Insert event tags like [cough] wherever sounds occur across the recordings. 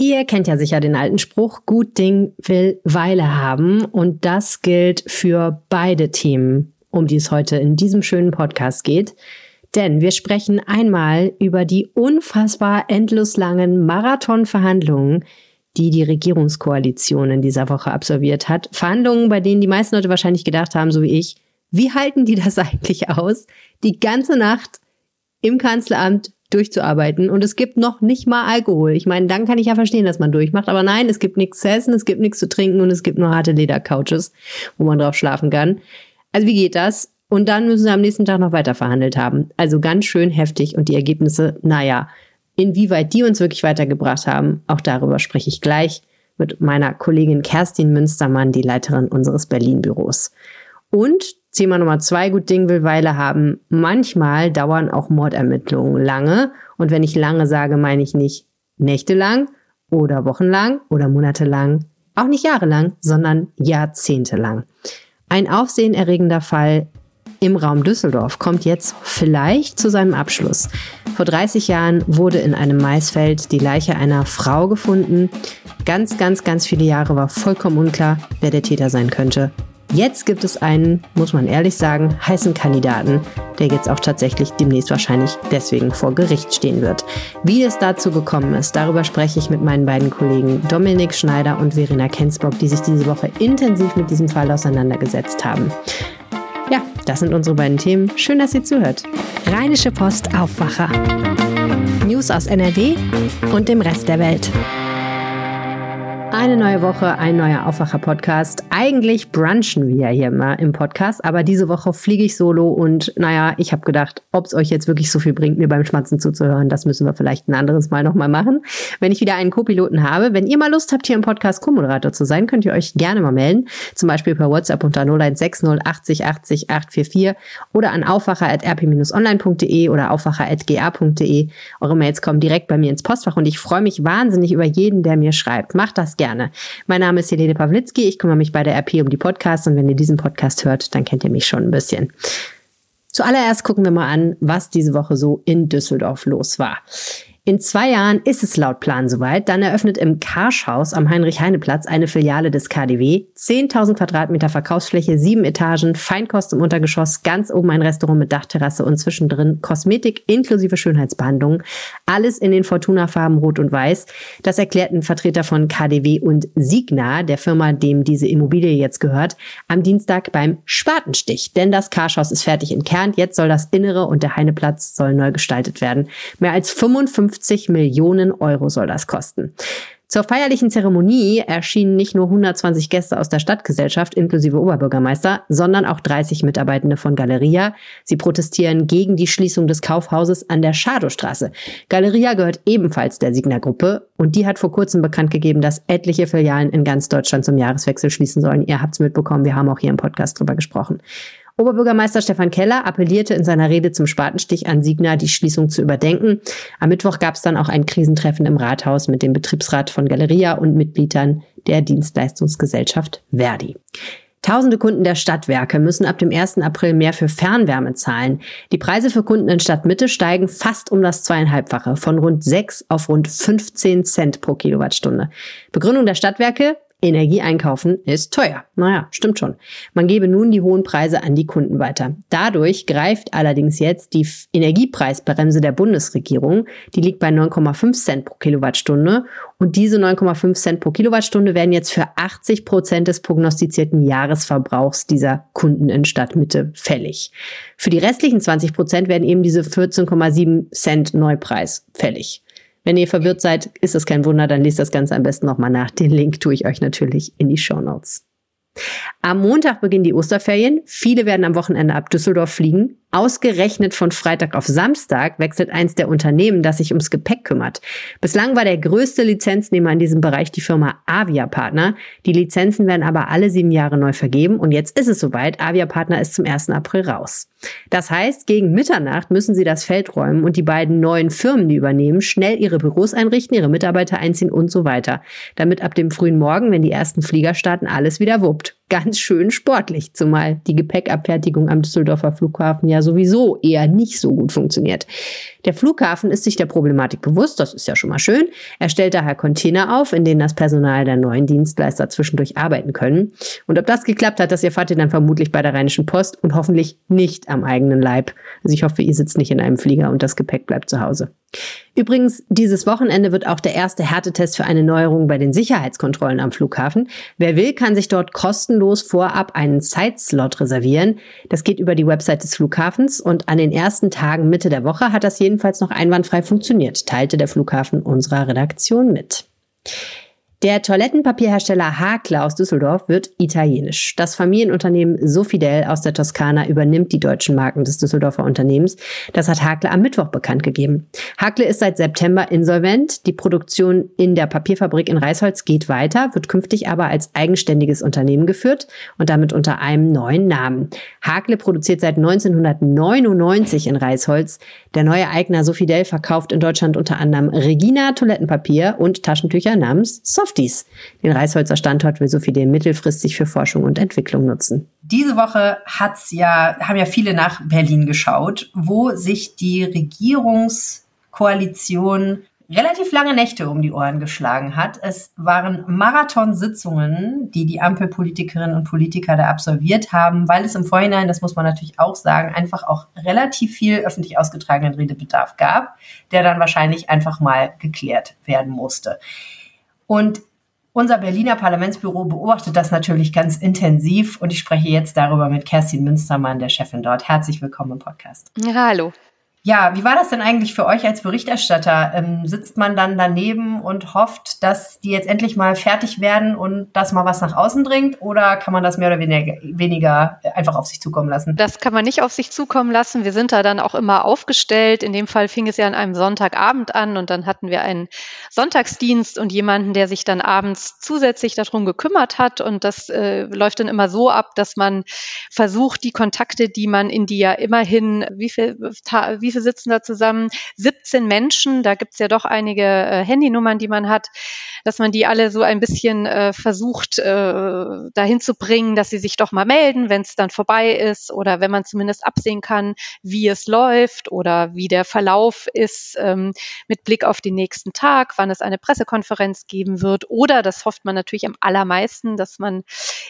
Ihr kennt ja sicher den alten Spruch, gut Ding will Weile haben. Und das gilt für beide Themen, um die es heute in diesem schönen Podcast geht. Denn wir sprechen einmal über die unfassbar endlos langen Marathonverhandlungen, die die Regierungskoalition in dieser Woche absolviert hat. Verhandlungen, bei denen die meisten Leute wahrscheinlich gedacht haben, so wie ich, wie halten die das [laughs] eigentlich aus, die ganze Nacht im Kanzleramt durchzuarbeiten. Und es gibt noch nicht mal Alkohol. Ich meine, dann kann ich ja verstehen, dass man durchmacht. Aber nein, es gibt nichts zu essen, es gibt nichts zu trinken und es gibt nur harte Ledercouches, wo man drauf schlafen kann. Also wie geht das? Und dann müssen sie am nächsten Tag noch weiter verhandelt haben. Also ganz schön heftig. Und die Ergebnisse, naja, inwieweit die uns wirklich weitergebracht haben, auch darüber spreche ich gleich mit meiner Kollegin Kerstin Münstermann, die Leiterin unseres Berlin-Büros. Und Thema Nummer zwei, gut Ding will Weile haben. Manchmal dauern auch Mordermittlungen lange. Und wenn ich lange sage, meine ich nicht nächtelang oder wochenlang oder monatelang, auch nicht jahrelang, sondern jahrzehntelang. Ein aufsehenerregender Fall im Raum Düsseldorf kommt jetzt vielleicht zu seinem Abschluss. Vor 30 Jahren wurde in einem Maisfeld die Leiche einer Frau gefunden. Ganz, ganz, ganz viele Jahre war vollkommen unklar, wer der Täter sein könnte. Jetzt gibt es einen, muss man ehrlich sagen, heißen Kandidaten, der jetzt auch tatsächlich demnächst wahrscheinlich deswegen vor Gericht stehen wird. Wie es dazu gekommen ist, darüber spreche ich mit meinen beiden Kollegen Dominik Schneider und Verena Kensbock, die sich diese Woche intensiv mit diesem Fall auseinandergesetzt haben. Ja, das sind unsere beiden Themen. Schön, dass ihr zuhört. Rheinische Post Aufwacher. News aus NRW und dem Rest der Welt. Eine neue Woche, ein neuer Aufwacher-Podcast. Eigentlich brunchen wir ja hier immer im Podcast, aber diese Woche fliege ich solo und naja, ich habe gedacht, ob es euch jetzt wirklich so viel bringt, mir beim Schmatzen zuzuhören, das müssen wir vielleicht ein anderes Mal nochmal machen. Wenn ich wieder einen Co-Piloten habe, wenn ihr mal Lust habt, hier im Podcast Co-Moderator zu sein, könnt ihr euch gerne mal melden. Zum Beispiel per WhatsApp unter 0160 80 80 844 oder an aufwacher.rp-online.de oder aufwacher.ga.de. Eure Mails kommen direkt bei mir ins Postfach und ich freue mich wahnsinnig über jeden, der mir schreibt. Macht das gerne. Mein Name ist Helene Pawlitzki. Ich kümmere mich bei der RP um die Podcasts und wenn ihr diesen Podcast hört, dann kennt ihr mich schon ein bisschen. Zuallererst gucken wir mal an, was diese Woche so in Düsseldorf los war. In zwei Jahren ist es laut Plan soweit. Dann eröffnet im Karschhaus am Heinrich-Heine-Platz eine Filiale des KDW. 10.000 Quadratmeter Verkaufsfläche, sieben Etagen, Feinkost im Untergeschoss, ganz oben ein Restaurant mit Dachterrasse und zwischendrin Kosmetik inklusive Schönheitsbehandlung. Alles in den Fortuna-Farben Rot und Weiß. Das erklärten Vertreter von KDW und Signa, der Firma, dem diese Immobilie jetzt gehört, am Dienstag beim Spatenstich. Denn das Karschhaus ist fertig entkernt. Jetzt soll das Innere und der Heineplatz soll neu gestaltet werden. Mehr als 55 50 Millionen Euro soll das kosten. Zur feierlichen Zeremonie erschienen nicht nur 120 Gäste aus der Stadtgesellschaft inklusive Oberbürgermeister, sondern auch 30 Mitarbeitende von Galeria. Sie protestieren gegen die Schließung des Kaufhauses an der Schadowstraße. Galeria gehört ebenfalls der Signa-Gruppe und die hat vor kurzem bekannt gegeben, dass etliche Filialen in ganz Deutschland zum Jahreswechsel schließen sollen. Ihr habt's mitbekommen, wir haben auch hier im Podcast drüber gesprochen. Oberbürgermeister Stefan Keller appellierte in seiner Rede zum Spatenstich an Signa, die Schließung zu überdenken. Am Mittwoch gab es dann auch ein Krisentreffen im Rathaus mit dem Betriebsrat von Galeria und Mitgliedern der Dienstleistungsgesellschaft Verdi. Tausende Kunden der Stadtwerke müssen ab dem 1. April mehr für Fernwärme zahlen. Die Preise für Kunden in Stadtmitte steigen fast um das zweieinhalbfache, von rund 6 auf rund 15 Cent pro Kilowattstunde. Begründung der Stadtwerke, Energie einkaufen ist teuer. Naja, stimmt schon. Man gebe nun die hohen Preise an die Kunden weiter. Dadurch greift allerdings jetzt die Energiepreisbremse der Bundesregierung. Die liegt bei 9,5 Cent pro Kilowattstunde. Und diese 9,5 Cent pro Kilowattstunde werden jetzt für 80 Prozent des prognostizierten Jahresverbrauchs dieser Kunden in Stadtmitte fällig. Für die restlichen 20 Prozent werden eben diese 14,7 Cent Neupreis fällig. Wenn ihr verwirrt seid, ist das kein Wunder, dann lest das Ganze am besten nochmal nach. Den Link tue ich euch natürlich in die Show Notes. Am Montag beginnen die Osterferien. Viele werden am Wochenende ab Düsseldorf fliegen. Ausgerechnet von Freitag auf Samstag wechselt eins der Unternehmen, das sich ums Gepäck kümmert. Bislang war der größte Lizenznehmer in diesem Bereich die Firma Avia Partner. Die Lizenzen werden aber alle sieben Jahre neu vergeben und jetzt ist es soweit. Avia Partner ist zum 1. April raus. Das heißt, gegen Mitternacht müssen sie das Feld räumen und die beiden neuen Firmen, die übernehmen, schnell ihre Büros einrichten, ihre Mitarbeiter einziehen und so weiter. Damit ab dem frühen Morgen, wenn die ersten Flieger starten, alles wieder wuppt. Ganz schön sportlich, zumal die Gepäckabfertigung am Düsseldorfer Flughafen ja sowieso eher nicht so gut funktioniert. Der Flughafen ist sich der Problematik bewusst, das ist ja schon mal schön. Er stellt daher Container auf, in denen das Personal der neuen Dienstleister zwischendurch arbeiten können. Und ob das geklappt hat, das erfahrt ihr dann vermutlich bei der Rheinischen Post und hoffentlich nicht am eigenen Leib. Also ich hoffe, ihr sitzt nicht in einem Flieger und das Gepäck bleibt zu Hause. Übrigens, dieses Wochenende wird auch der erste Härtetest für eine Neuerung bei den Sicherheitskontrollen am Flughafen. Wer will, kann sich dort kostenlos vorab einen Zeitslot reservieren. Das geht über die Website des Flughafens und an den ersten Tagen Mitte der Woche hat das jedenfalls noch einwandfrei funktioniert, teilte der Flughafen unserer Redaktion mit. Der Toilettenpapierhersteller Hakler aus Düsseldorf wird italienisch. Das Familienunternehmen Sofidel aus der Toskana übernimmt die deutschen Marken des Düsseldorfer Unternehmens. Das hat Hakle am Mittwoch bekannt gegeben. Hakle ist seit September insolvent. Die Produktion in der Papierfabrik in Reisholz geht weiter, wird künftig aber als eigenständiges Unternehmen geführt und damit unter einem neuen Namen. Hakle produziert seit 1999 in Reisholz. Der neue Eigner Sofidel verkauft in Deutschland unter anderem Regina Toilettenpapier und Taschentücher namens Soft Softies. Den Reisholzer Standort will Sophie mittelfristig für Forschung und Entwicklung nutzen. Diese Woche hat's ja, haben ja viele nach Berlin geschaut, wo sich die Regierungskoalition relativ lange Nächte um die Ohren geschlagen hat. Es waren Marathonsitzungen, die die Ampelpolitikerinnen und Politiker da absolviert haben, weil es im Vorhinein, das muss man natürlich auch sagen, einfach auch relativ viel öffentlich ausgetragenen Redebedarf gab, der dann wahrscheinlich einfach mal geklärt werden musste. Und unser Berliner Parlamentsbüro beobachtet das natürlich ganz intensiv und ich spreche jetzt darüber mit Kerstin Münstermann, der Chefin dort. Herzlich willkommen im Podcast. Ja, hallo. Ja, wie war das denn eigentlich für euch als Berichterstatter? Ähm, sitzt man dann daneben und hofft, dass die jetzt endlich mal fertig werden und dass mal was nach außen dringt? Oder kann man das mehr oder weniger, einfach auf sich zukommen lassen? Das kann man nicht auf sich zukommen lassen. Wir sind da dann auch immer aufgestellt. In dem Fall fing es ja an einem Sonntagabend an und dann hatten wir einen Sonntagsdienst und jemanden, der sich dann abends zusätzlich darum gekümmert hat. Und das äh, läuft dann immer so ab, dass man versucht, die Kontakte, die man in die ja immerhin, wie viel, wie wie viele sitzen da zusammen? 17 Menschen, da gibt's ja doch einige äh, Handynummern, die man hat, dass man die alle so ein bisschen äh, versucht, äh, dahin zu bringen, dass sie sich doch mal melden, wenn es dann vorbei ist oder wenn man zumindest absehen kann, wie es läuft oder wie der Verlauf ist ähm, mit Blick auf den nächsten Tag, wann es eine Pressekonferenz geben wird oder, das hofft man natürlich am allermeisten, dass man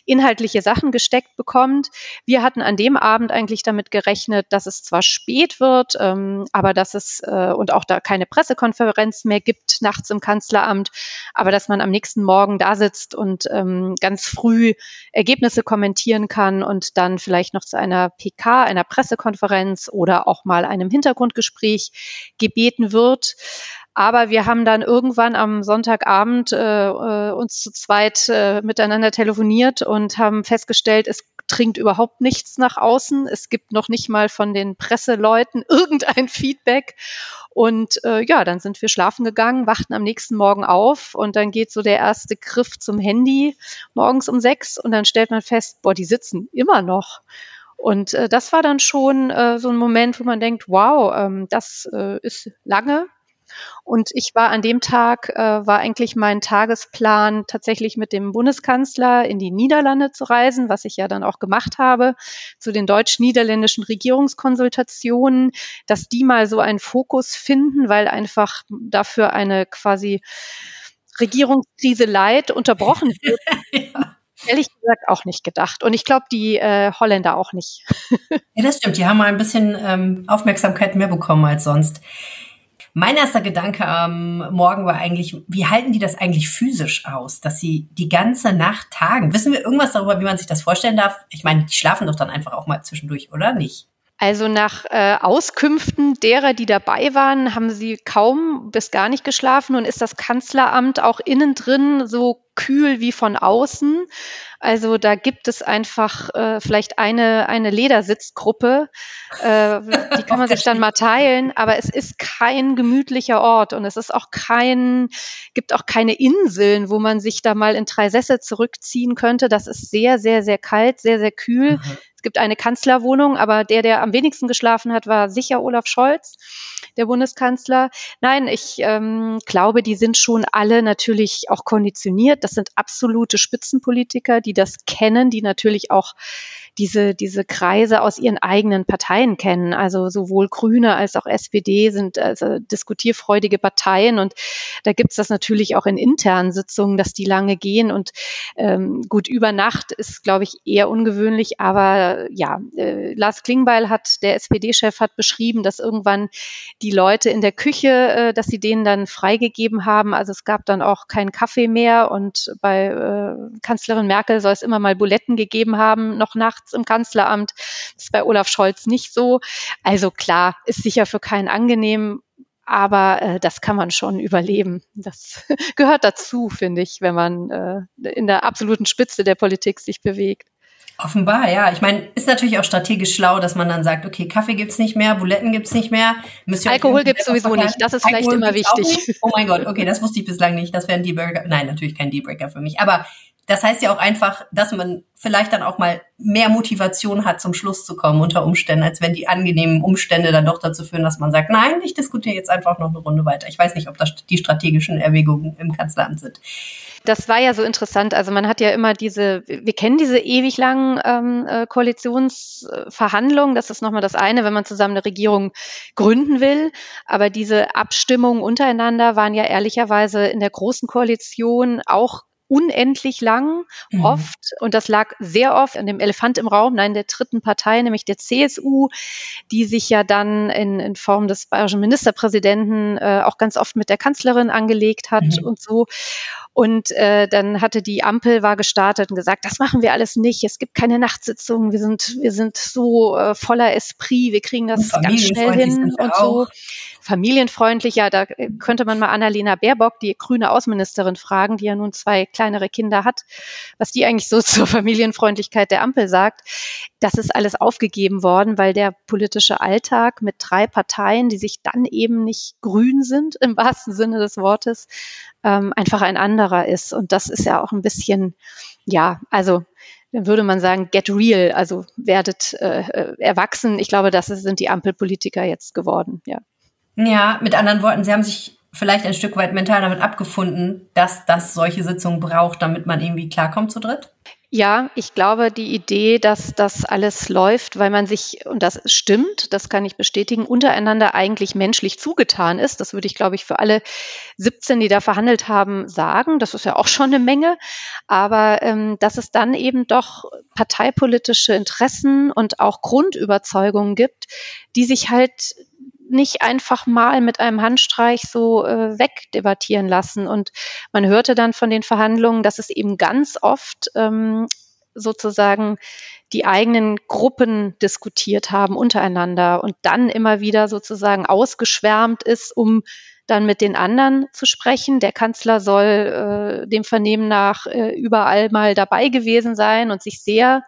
inhaltliche Sachen gesteckt bekommt. Wir hatten an dem Abend eigentlich damit gerechnet, dass es zwar spät wird, äh, ähm, aber dass es äh, und auch da keine Pressekonferenz mehr gibt nachts im Kanzleramt, aber dass man am nächsten Morgen da sitzt und ähm, ganz früh Ergebnisse kommentieren kann und dann vielleicht noch zu einer PK, einer Pressekonferenz oder auch mal einem Hintergrundgespräch gebeten wird. Aber wir haben dann irgendwann am Sonntagabend äh, äh uns zu zweit äh, miteinander telefoniert und haben festgestellt, es dringt überhaupt nichts nach außen. Es gibt noch nicht mal von den Presseleuten [laughs] irgendein Feedback. Und äh, ja, dann sind wir schlafen gegangen, wachten am nächsten Morgen auf und dann geht so der erste Griff zum Handy morgens um sechs und dann stellt man fest, boah, die sitzen immer noch. Und äh, das war dann schon äh, so ein Moment, wo man denkt, wow, ähm, das äh, ist lange, und ich war an dem Tag, äh, war eigentlich mein Tagesplan, tatsächlich mit dem Bundeskanzler in die Niederlande zu reisen, was ich ja dann auch gemacht habe, zu den deutsch-niederländischen Regierungskonsultationen, dass die mal so einen Fokus finden, weil einfach dafür eine quasi Regierungskrise leid unterbrochen [laughs] wird. ja ehrlich gesagt auch nicht gedacht. Und ich glaube, die äh, Holländer auch nicht. [laughs] ja, das stimmt. Die haben mal ein bisschen ähm, Aufmerksamkeit mehr bekommen als sonst. Mein erster Gedanke am Morgen war eigentlich, wie halten die das eigentlich physisch aus, dass sie die ganze Nacht tagen? Wissen wir irgendwas darüber, wie man sich das vorstellen darf? Ich meine, die schlafen doch dann einfach auch mal zwischendurch, oder nicht? Also nach äh, Auskünften derer, die dabei waren, haben sie kaum bis gar nicht geschlafen und ist das Kanzleramt auch innen drin so kühl wie von außen. Also da gibt es einfach äh, vielleicht eine, eine Ledersitzgruppe, äh, [laughs] die kann man sich dann mal teilen, aber es ist kein gemütlicher Ort und es ist auch kein, gibt auch keine Inseln, wo man sich da mal in drei Sessel zurückziehen könnte. Das ist sehr, sehr, sehr kalt, sehr, sehr kühl. Mhm. Es gibt eine Kanzlerwohnung, aber der, der am wenigsten geschlafen hat, war sicher Olaf Scholz. der Bundeskanzler. Nein, ich ähm, glaube, die sind schon alle natürlich auch konditioniert. Das sind absolute Spitzenpolitiker, die das kennen, die natürlich auch diese, diese Kreise aus ihren eigenen Parteien kennen. Also sowohl Grüne als auch SPD sind also diskutierfreudige Parteien. Und da gibt's das natürlich auch in internen Sitzungen, dass die lange gehen. Und ähm, gut über Nacht ist, glaube ich, eher ungewöhnlich, aber ja, äh, Lars Klingbeil hat, der SPD-Chef hat beschrieben, dass irgendwann die Leute in der Küche, äh, dass sie denen dann freigegeben haben. Also es gab dann auch keinen Kaffee mehr. Und bei äh, Kanzlerin Merkel soll es immer mal Buletten gegeben haben, noch nachts nachts im Kanzleramt. Das ist bei Olaf Scholz nicht so. Also klar, ist sicher für keinen angenehm, aber äh, das kann man schon überleben. Das [laughs] gehört dazu, finde ich, wenn man äh, in der absoluten Spitze der Politik sich bewegt. Offenbar, ja. Ich meine, ist natürlich auch strategisch schlau, dass man dann sagt, okay, Kaffee gibt's nicht mehr, Buletten gibt's nicht mehr. Alkohol gibt's sowieso nicht. Das ist Alkohol vielleicht immer wichtig. Oh mein Gott, okay, das wusste ich bislang nicht. Das wäre ein Dealbreaker. Nein, natürlich kein Dealbreaker für mich. Aber das heißt ja auch einfach, dass man vielleicht dann auch mal mehr Motivation hat, zum Schluss zu kommen unter Umständen, als wenn die angenehmen Umstände dann doch dazu führen, dass man sagt, nein, ich diskutiere jetzt einfach noch eine Runde weiter. Ich weiß nicht, ob das die strategischen Erwägungen im Kanzleramt sind. Das war ja so interessant. Also man hat ja immer diese, wir kennen diese ewig langen ähm, äh, Koalitionsverhandlungen. Das ist nochmal das eine, wenn man zusammen eine Regierung gründen will. Aber diese Abstimmungen untereinander waren ja ehrlicherweise in der großen Koalition auch unendlich lang, mhm. oft, und das lag sehr oft an dem Elefant im Raum, nein, der dritten Partei, nämlich der CSU, die sich ja dann in, in Form des bayerischen Ministerpräsidenten äh, auch ganz oft mit der Kanzlerin angelegt hat mhm. und so. Und äh, dann hatte die Ampel war gestartet und gesagt, das machen wir alles nicht. Es gibt keine Nachtsitzungen. Wir sind wir sind so äh, voller Esprit. Wir kriegen das ganz schnell hin und so familienfreundlicher. Da könnte man mal Annalena Baerbock, die grüne Außenministerin, fragen, die ja nun zwei kleinere Kinder hat, was die eigentlich so [laughs] zur Familienfreundlichkeit der Ampel sagt. Das ist alles aufgegeben worden, weil der politische Alltag mit drei Parteien, die sich dann eben nicht grün sind, im wahrsten Sinne des Wortes, ähm, einfach ein anderer ist. Und das ist ja auch ein bisschen, ja, also dann würde man sagen, get real, also werdet äh, äh erwachsen. Ich glaube, das sind die Ampelpolitiker jetzt geworden, ja. Ja, mit anderen Worten, Sie haben sich vielleicht ein Stück weit mental damit abgefunden, dass das solche Sitzungen braucht, damit man irgendwie klarkommt zu dritt? Ja, ich glaube, die Idee, dass das alles läuft, weil man sich, und das stimmt, das kann ich bestätigen, untereinander eigentlich menschlich zugetan ist. Das würde ich, glaube ich, für alle 17, die da verhandelt haben, sagen. Das ist ja auch schon eine Menge. Aber ähm, dass es dann eben doch parteipolitische Interessen und auch Grundüberzeugungen gibt, die sich halt nicht einfach mal mit einem Handstreich so äh, wegdebattieren lassen. Und man hörte dann von den Verhandlungen, dass es eben ganz oft ähm, sozusagen die eigenen Gruppen diskutiert haben untereinander und dann immer wieder sozusagen ausgeschwärmt ist, um dann mit den anderen zu sprechen. Der Kanzler soll äh, dem Vernehmen nach äh, überall mal dabei gewesen sein und sich sehr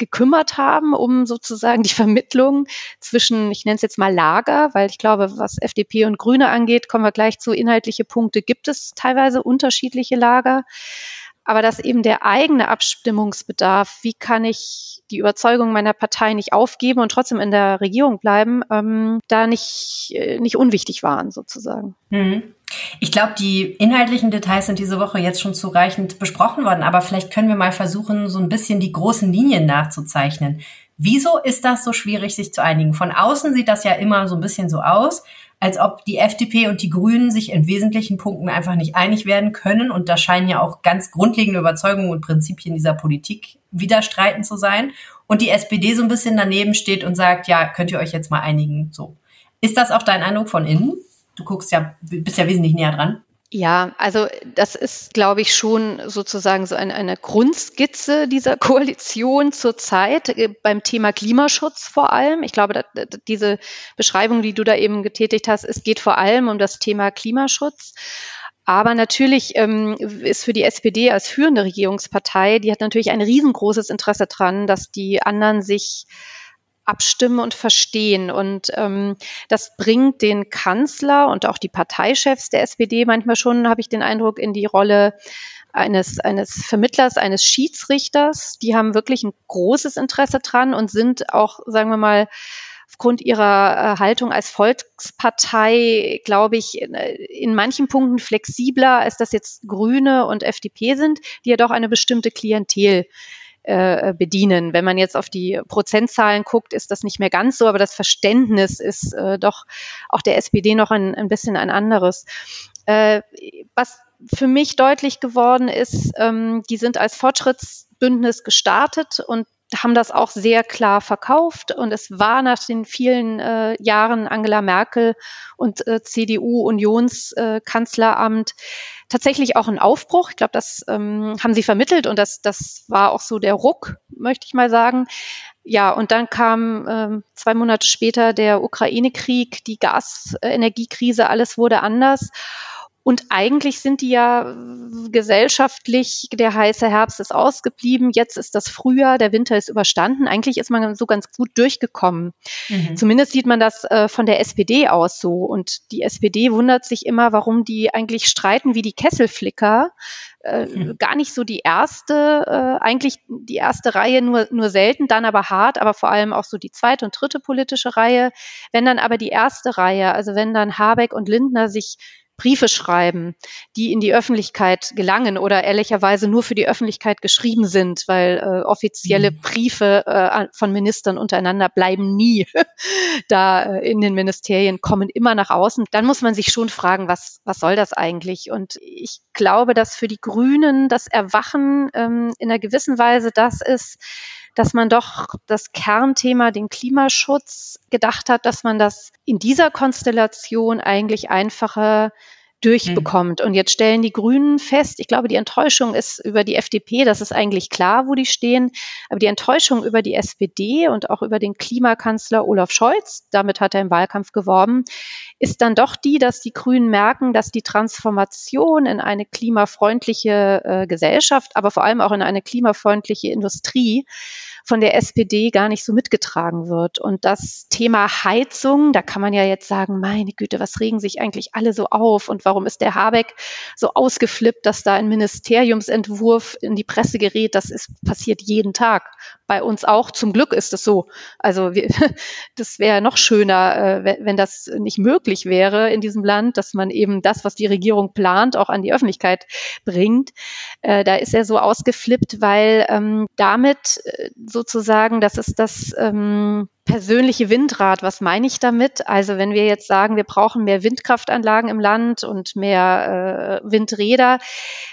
gekümmert haben, um sozusagen die Vermittlung zwischen, ich nenne es jetzt mal Lager, weil ich glaube, was FDP und Grüne angeht, kommen wir gleich zu inhaltliche Punkte, gibt es teilweise unterschiedliche Lager. Aber dass eben der eigene Abstimmungsbedarf, wie kann ich die Überzeugung meiner Partei nicht aufgeben und trotzdem in der Regierung bleiben, ähm, da nicht, äh, nicht unwichtig waren sozusagen. Mhm. Ich glaube, die inhaltlichen Details sind diese Woche jetzt schon zureichend besprochen worden, aber vielleicht können wir mal versuchen, so ein bisschen die großen Linien nachzuzeichnen. Wieso ist das so schwierig, sich zu einigen? Von außen sieht das ja immer so ein bisschen so aus, als ob die FDP und die Grünen sich in wesentlichen Punkten einfach nicht einig werden können. Und da scheinen ja auch ganz grundlegende Überzeugungen und Prinzipien dieser Politik widerstreiten zu sein. Und die SPD so ein bisschen daneben steht und sagt, ja, könnt ihr euch jetzt mal einigen? So. Ist das auch dein Eindruck von innen? Du guckst ja, bist ja wesentlich näher dran. Ja, also das ist, glaube ich, schon sozusagen so eine, eine Grundskizze dieser [laughs] Koalition zurzeit äh, beim Thema Klimaschutz vor allem. Ich glaube, diese Beschreibung, die du da eben getätigt hast, es geht vor allem um das Thema Klimaschutz. Aber natürlich ähm, ist für die SPD als führende Regierungspartei, die hat natürlich ein riesengroßes Interesse dran, dass die anderen sich abstimmen und verstehen. Und ähm, das bringt den Kanzler und auch die Parteichefs der SPD manchmal schon, habe ich den Eindruck, in die Rolle eines, eines Vermittlers, eines Schiedsrichters. Die haben wirklich ein großes Interesse dran und sind auch, sagen wir mal, aufgrund ihrer äh, Haltung als Volkspartei, glaube ich, in, in manchen Punkten flexibler, als das jetzt Grüne und FDP sind, die ja doch eine bestimmte Klientel äh, bedienen. Wenn man jetzt auf die Prozentzahlen guckt, ist das nicht mehr ganz so, aber das Verständnis ist äh, doch auch der SPD noch ein, ein bisschen ein anderes. Äh, was für mich deutlich geworden ist, ähm, die sind als Fortschrittsbündnis gestartet und haben das auch sehr klar verkauft. Und es war nach den vielen äh, Jahren Angela Merkel und äh, CDU-Unionskanzleramt äh, tatsächlich auch ein Aufbruch. Ich glaube, das ähm, haben sie vermittelt und das, das war auch so der Ruck, möchte ich mal sagen. Ja, und dann kam ähm, zwei Monate später der Ukraine-Krieg, die Gasenergiekrise, alles wurde anders. Und eigentlich sind die ja gesellschaftlich, der heiße Herbst ist ausgeblieben, jetzt ist das Frühjahr, der Winter ist überstanden. Eigentlich ist man so ganz gut durchgekommen. Mhm. Zumindest sieht man das äh, von der SPD aus so. Und die SPD wundert sich immer, warum die eigentlich streiten wie die Kesselflicker. Äh, mhm. Gar nicht so die erste, äh, eigentlich die erste Reihe nur, nur selten, dann aber hart, aber vor allem auch so die zweite und dritte politische Reihe. Wenn dann aber die erste Reihe, also wenn dann Habeck und Lindner sich Briefe schreiben, die in die Öffentlichkeit gelangen oder ehrlicherweise nur für die Öffentlichkeit geschrieben sind, weil äh, offizielle mhm. Briefe äh, von Ministern untereinander bleiben nie [laughs] da äh, in den Ministerien, kommen immer nach außen. Dann muss man sich schon fragen, was, was soll das eigentlich? Und ich glaube, dass für die Grünen das Erwachen ähm, in einer gewissen Weise das ist, dass man doch das Kernthema, den Klimaschutz, gedacht hat, dass man das in dieser Konstellation eigentlich einfacher durchbekommt. Mhm. Und jetzt stellen die Grünen fest, ich glaube, die Enttäuschung ist über die FDP, das ist eigentlich klar, wo die stehen, aber die Enttäuschung über die SPD und auch über den Klimakanzler Olaf Scholz, damit hat er im Wahlkampf geworben, ist dann doch die, dass die Grünen merken, dass die Transformation in eine klimafreundliche äh, Gesellschaft, aber vor allem auch in eine klimafreundliche Industrie von der SPD gar nicht so mitgetragen wird. Und das Thema Heizung, da kann man ja jetzt sagen, meine Güte, was regen sich eigentlich alle so auf und warum ist der Habeck so ausgeflippt, dass da ein Ministeriumsentwurf in die Presse gerät? Das ist passiert jeden Tag. Bei uns auch. Zum Glück ist es so. Also wir, [laughs] das wäre noch schöner, äh, wenn das nicht möglich wäre in diesem Land, dass man eben das, was die Regierung plant, auch an die Öffentlichkeit bringt. Äh, da ist er so ausgeflippt, weil ähm, damit äh, sozusagen, das ist das ähm, persönliche Windrad. Was meine ich damit? Also wenn wir jetzt sagen, wir brauchen mehr Windkraftanlagen im Land und mehr äh, Windräder,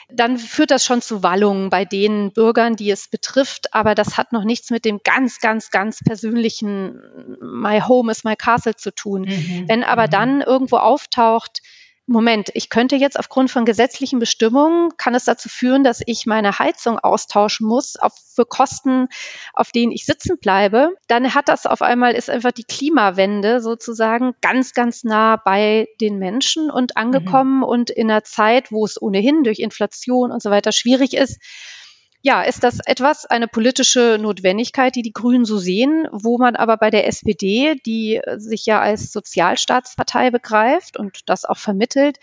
dann führt das schon zu Wallungen bei den Bürgern, die es betrifft. Aber das hat noch nichts mit dem ganz, ganz, ganz persönlichen My Home is my Castle zu tun. Mhm. Wenn aber mhm. dann irgendwo auftaucht, Moment, ich könnte jetzt aufgrund von gesetzlichen Bestimmungen, kann es dazu führen, dass ich meine Heizung austauschen muss auf, für Kosten, auf denen ich sitzen bleibe. Dann hat das auf einmal, ist einfach die Klimawende sozusagen ganz, ganz nah bei den Menschen und angekommen mhm. und in einer Zeit, wo es ohnehin durch Inflation und so weiter schwierig ist, ja, ist das etwas, eine politische Notwendigkeit, die die Grünen so sehen, wo man aber bei der SPD, die sich ja als Sozialstaatspartei begreift und das auch vermittelt,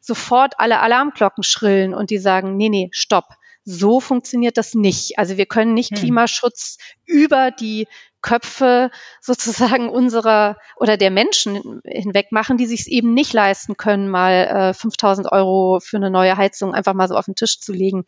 sofort alle Alarmglocken schrillen und die sagen, nee, nee, stopp. So funktioniert das nicht. Also wir können nicht hm. Klimaschutz über die Köpfe sozusagen unserer oder der Menschen hinweg machen, die sich es eben nicht leisten können, mal äh, 5000 Euro für eine neue Heizung einfach mal so auf den Tisch zu legen.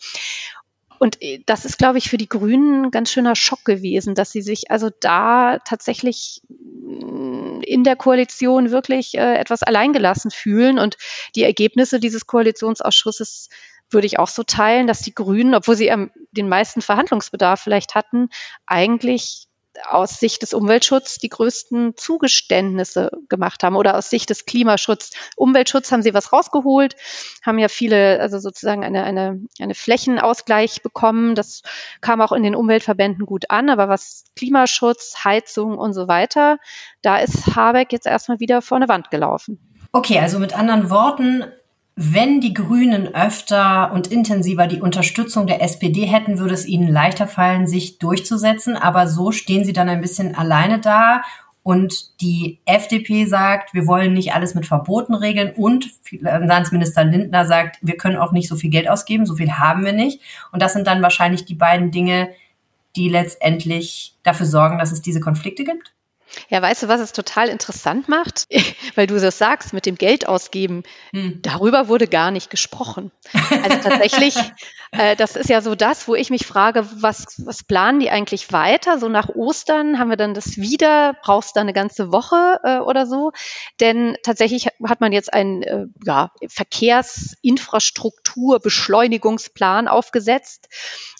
Und äh, das ist, glaube ich, für die Grünen ein ganz schöner Schock gewesen, dass sie sich also da tatsächlich mm, in der Koalition wirklich äh, etwas alleingelassen fühlen. Und die Ergebnisse dieses Koalitionsausschusses würde ich auch so teilen, dass die Grünen, obwohl sie den meisten Verhandlungsbedarf vielleicht hatten, eigentlich aus Sicht des Umweltschutzes die größten Zugeständnisse gemacht haben oder aus Sicht des Klimaschutzes. Umweltschutz haben sie was rausgeholt, haben ja viele, also sozusagen eine, eine, eine Flächenausgleich bekommen. Das kam auch in den Umweltverbänden gut an, aber was Klimaschutz, Heizung und so weiter, da ist Habeck jetzt erstmal wieder vor eine Wand gelaufen. Okay, also mit anderen Worten, wenn die Grünen öfter und intensiver die Unterstützung der SPD hätten, würde es ihnen leichter fallen, sich durchzusetzen. Aber so stehen sie dann ein bisschen alleine da. Und die FDP sagt, wir wollen nicht alles mit Verboten regeln. Und Finanzminister Lindner sagt, wir können auch nicht so viel Geld ausgeben, so viel haben wir nicht. Und das sind dann wahrscheinlich die beiden Dinge, die letztendlich dafür sorgen, dass es diese Konflikte gibt. Ja, weißt du, was es total interessant macht? [laughs] Weil du das sagst mit dem Geld ausgeben. Hm. Darüber wurde gar nicht gesprochen. Also tatsächlich, [laughs] äh, das ist ja so das, wo ich mich frage, was, was planen die eigentlich weiter? So nach Ostern haben wir dann das wieder? Brauchst du da eine ganze Woche äh, oder so? Denn tatsächlich hat man jetzt einen äh, ja, Verkehrsinfrastrukturbeschleunigungsplan aufgesetzt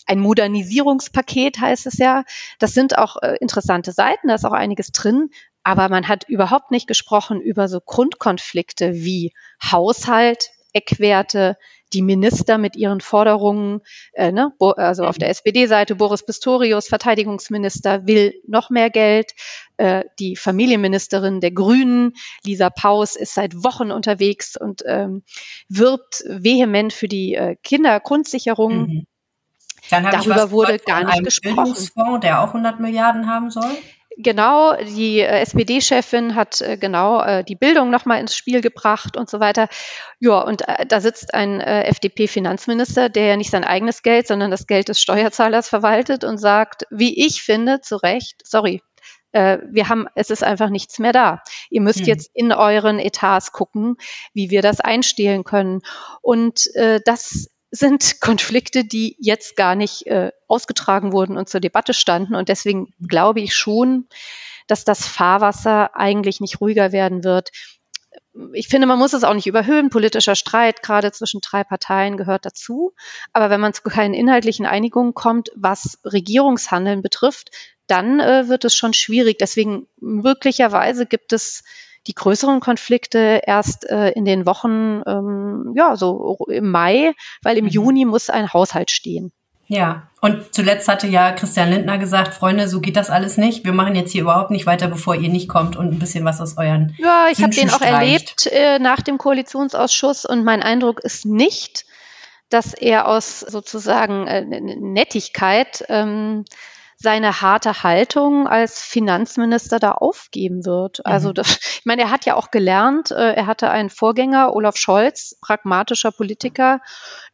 ein Modernisierungspaket heißt es ja. Das sind auch äh, interessante Seiten, da ist auch einiges drin. Aber man hat überhaupt nicht gesprochen über so Grundkonflikte wie Haushalt, Eckwerte, die Minister mit ihren Forderungen, äh, ne, also auf der SPD-Seite Boris Pistorius, Verteidigungsminister, will noch mehr Geld. Äh, die Familienministerin der Grünen, Lisa Paus, ist seit Wochen unterwegs und ähm, wirbt vehement für die äh, Kindergrundsicherung. Mhm. Dann Darüber wurde gar nicht gesprochen. Bildungsfonds, der auch 100 Milliarden haben soll. Genau, die äh, SPD-Chefin hat äh, genau äh, die Bildung nochmal ins Spiel gebracht und so weiter. Ja, und da sitzt ein FDP-Finanzminister, der ja nicht sein eigenes Geld, sondern das Geld des Steuerzahlers verwaltet und sagt, wie ich finde, zu Recht, sorry, wir haben, es ist einfach nichts mehr da. Ihr müsst hm. jetzt in euren Etats gucken, wie wir das einstehlen können. Und äh, das sind Konflikte, die jetzt gar nicht äh, ausgetragen wurden und zur Debatte standen. Und deswegen glaube ich schon, dass das Fahrwasser eigentlich nicht ruhiger werden wird. Ich finde, man muss es auch nicht überhöhen. Politischer Streit, gerade zwischen drei Parteien, gehört dazu. Aber wenn man zu keinen inhaltlichen Einigungen kommt, was Regierungshandeln betrifft, dann äh, wird es schon schwierig. Deswegen möglicherweise gibt es die größeren Konflikte erst äh, in den Wochen, ähm, ja, so im Mai, weil im mhm. Juni muss ein Haushalt stehen. Ja, und zuletzt hatte ja Christian Lindner gesagt, Freunde, so geht das alles nicht. Wir machen jetzt hier überhaupt nicht weiter, bevor ihr nicht kommt und ein bisschen was aus euren. Ja, ich habe den auch erlebt äh, nach dem Koalitionsausschuss und mein Eindruck ist nicht, dass er aus sozusagen äh, Nettigkeit ähm, seine harte Haltung als Finanzminister da aufgeben wird. Also mhm. das, ich meine, er hat ja auch gelernt, äh, er hatte einen Vorgänger, Olaf Scholz, pragmatischer Politiker,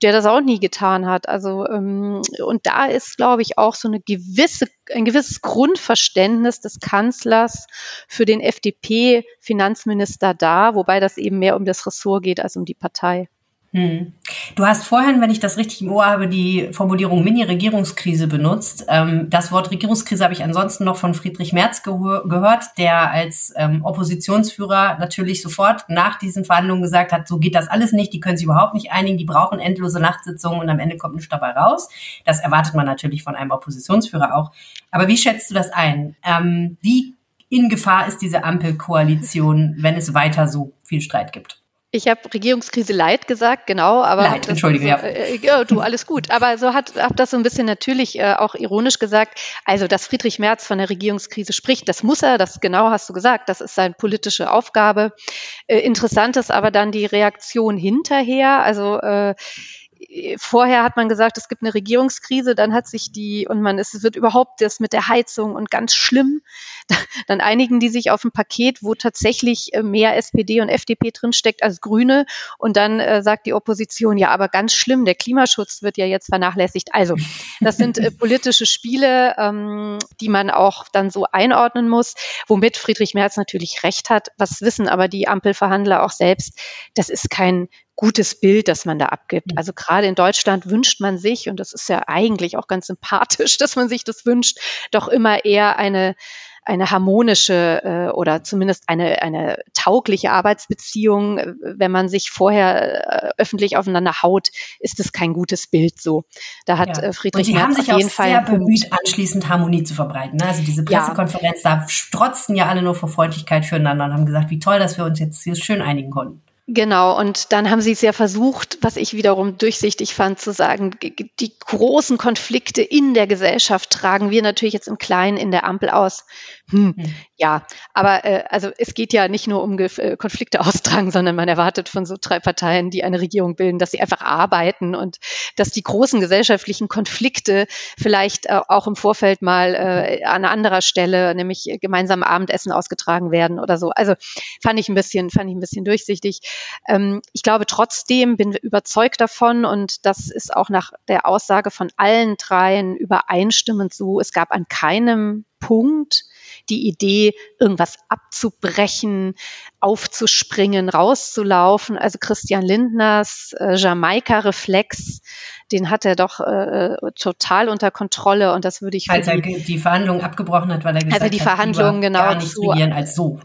der das auch nie getan hat. Also ähm, und da ist, glaube ich, auch so eine gewisse, ein gewisses Grundverständnis des Kanzlers für den FDP-Finanzminister da, wobei das eben mehr um das Ressort geht als um die Partei. Hm. Du hast vorhin, wenn ich das richtig im Ohr habe, die Formulierung Mini-Regierungskrise benutzt. Ähm, das Wort Regierungskrise habe ich ansonsten noch von Friedrich Merz ge gehört, der als ähm, Oppositionsführer natürlich sofort nach diesen Verhandlungen gesagt hat, so geht das alles nicht, die können sich überhaupt nicht einigen, die brauchen endlose Nachtsitzungen und am Ende kommt nichts dabei raus. Das erwartet man natürlich von einem Oppositionsführer auch. Aber wie schätzt du das ein? Ähm, wie in Gefahr ist diese Ampelkoalition, wenn es weiter so viel Streit gibt? Ich habe Regierungskrise Leid gesagt, genau, aber Leid, Entschuldige, so, äh, ja, du alles gut. Aber so hat hab das so ein bisschen natürlich äh, auch ironisch gesagt. Also, dass Friedrich Merz von der Regierungskrise spricht, das muss er, das genau hast du gesagt, das ist seine politische Aufgabe. Äh, interessant ist aber dann die Reaktion hinterher. Also äh, vorher hat man gesagt, es gibt eine Regierungskrise, dann hat sich die, und man, es wird überhaupt das mit der Heizung und ganz schlimm. [laughs] Dann einigen die sich auf ein Paket, wo tatsächlich äh, mehr SPD und FDP drinsteckt als Grüne. Und dann äh, sagt die Opposition, ja, aber ganz schlimm, der Klimaschutz wird ja jetzt vernachlässigt. Also, das sind äh, politische Spiele, ähm, die man auch dann so einordnen muss, womit Friedrich Merz natürlich recht hat. Was wissen aber die Ampelverhandler auch selbst? Das ist kein gutes Bild, das man da abgibt. Also gerade in Deutschland wünscht man sich, und das ist ja eigentlich auch ganz sympathisch, [laughs] dass man sich das wünscht, doch immer eher eine eine harmonische äh, oder zumindest eine, eine taugliche Arbeitsbeziehung. Wenn man sich vorher äh, öffentlich aufeinander haut, ist es kein gutes Bild so. Da hat ja. äh, Friedrich Und Sie haben sich auf jeden auch Fall sehr bemüht, anschließend Harmonie zu verbreiten. Ne? Also diese Pressekonferenz, ja. da strotzten ja alle nur vor Freundlichkeit füreinander und haben gesagt, wie toll, dass wir uns jetzt hier schön einigen konnten. Genau, und dann haben sie es ja versucht, was ich wiederum durchsichtig fand, zu sagen, die großen Konflikte in der Gesellschaft tragen wir natürlich jetzt im Kleinen in der Ampel aus. Hm, hm. Ja, aber äh, also es geht ja nicht nur um Ge äh, Konflikte [laughs] austragen, sondern man erwartet von so drei Parteien, die eine Regierung bilden, dass sie einfach arbeiten und dass die großen gesellschaftlichen Konflikte vielleicht äh, auch im Vorfeld mal äh, an anderer Stelle, nämlich gemeinsam Abendessen ausgetragen werden oder so. Also fand ich ein bisschen, fand ich ein bisschen durchsichtig. Ähm, ich glaube trotzdem, bin überzeugt davon und das ist auch nach der Aussage von allen dreien übereinstimmend so. Es gab an keinem Punkt die Idee, irgendwas abzubrechen, aufzuspringen, rauszulaufen. Also Christian Lindners äh, Jamaika-Reflex, den hat er doch äh, total unter Kontrolle und das würde ich. Als er die Verhandlungen abgebrochen hat, weil er gesagt also die Verhandlungen genau gar nicht zu, regieren als so